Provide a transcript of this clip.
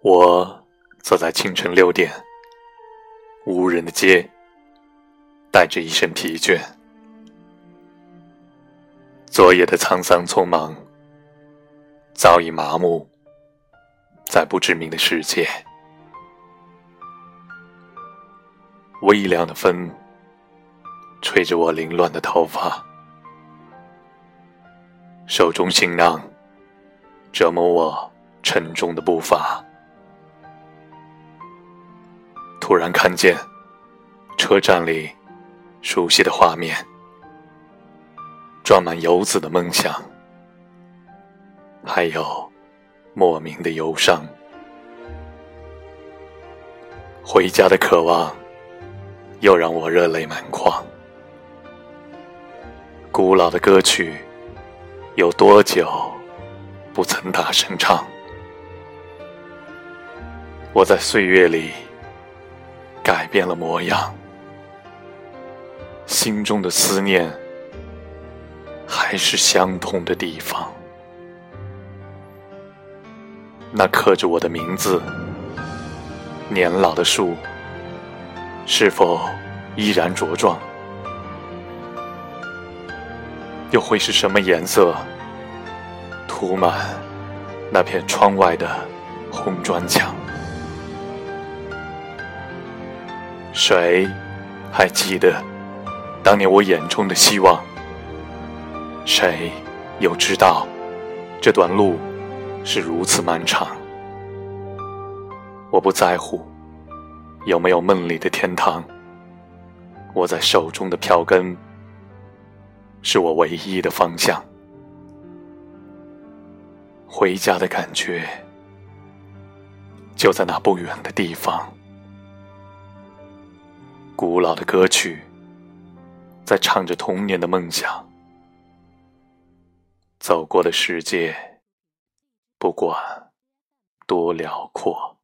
我坐在清晨六点无人的街带着一身疲倦。昨夜的沧桑匆忙早已麻木在不知名的世界。微凉的风吹着我凌乱的头发手中行囊折磨我沉重的步伐。突然看见车站里熟悉的画面，装满游子的梦想，还有莫名的忧伤。回家的渴望又让我热泪满眶。古老的歌曲有多久不曾大声唱？我在岁月里。改变了模样，心中的思念还是相同的地方。那刻着我的名字，年老的树是否依然茁壮？又会是什么颜色铺满那片窗外的红砖墙？谁还记得当年我眼中的希望？谁又知道这段路是如此漫长？我不在乎有没有梦里的天堂，握在手中的票根是我唯一的方向。回家的感觉就在那不远的地方。古老的歌曲，在唱着童年的梦想。走过的世界，不管多辽阔。